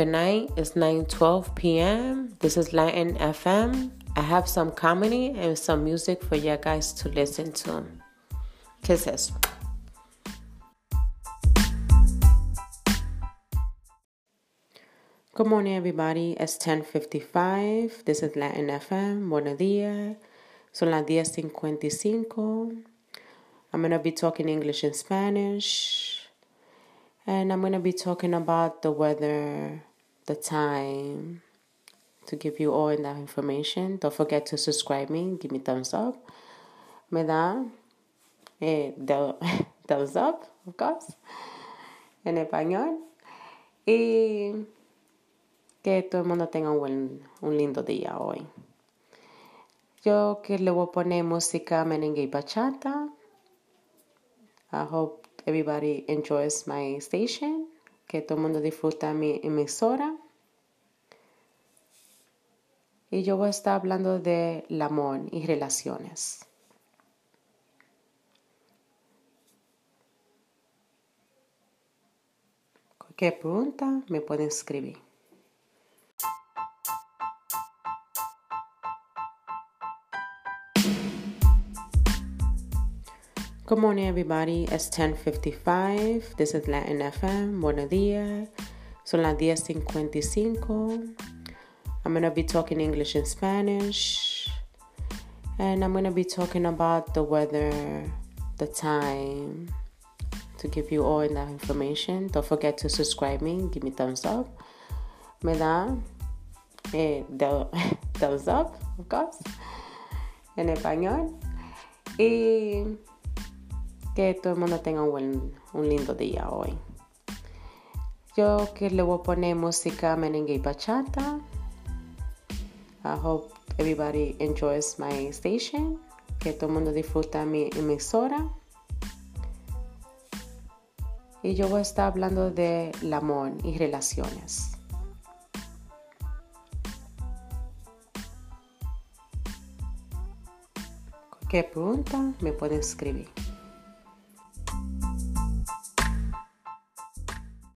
Good night. It's 9:12 p.m. This is Latin FM. I have some comedy and some music for you guys to listen to. Kisses. Good morning, everybody. It's 10:55. This is Latin FM. Buenos días. Son las 10:55. I'm gonna be talking English and Spanish, and I'm gonna be talking about the weather, the time, to give you all that information. Don't forget to subscribe me. Give me thumbs up. Me da eh, thumbs up, of course, en español. Y que todo el mundo tenga un, un lindo día hoy. Yo que le voy a poner música merengue y bachata. I hope everybody enjoys my station. Que todo el mundo disfruta mi emisora. Y yo voy a estar hablando del amor y relaciones. Cualquier pregunta me pueden escribir. Good morning, everybody. It's 10:55. This is Latin FM. Buenos días. Son las 10:55. I'm gonna be talking English and Spanish, and I'm gonna be talking about the weather, the time, to give you all that information. Don't forget to subscribe me. Give me thumbs up. Me da eh, the thumbs up, of course, en español. Y que todo el mundo tenga un, buen, un lindo día hoy. Yo que le voy a poner música merengue y bachata. I hope everybody enjoys my station. Que todo el mundo disfruta mi emisora. Y yo voy a estar hablando de amor y relaciones. Cualquier pregunta me pueden escribir.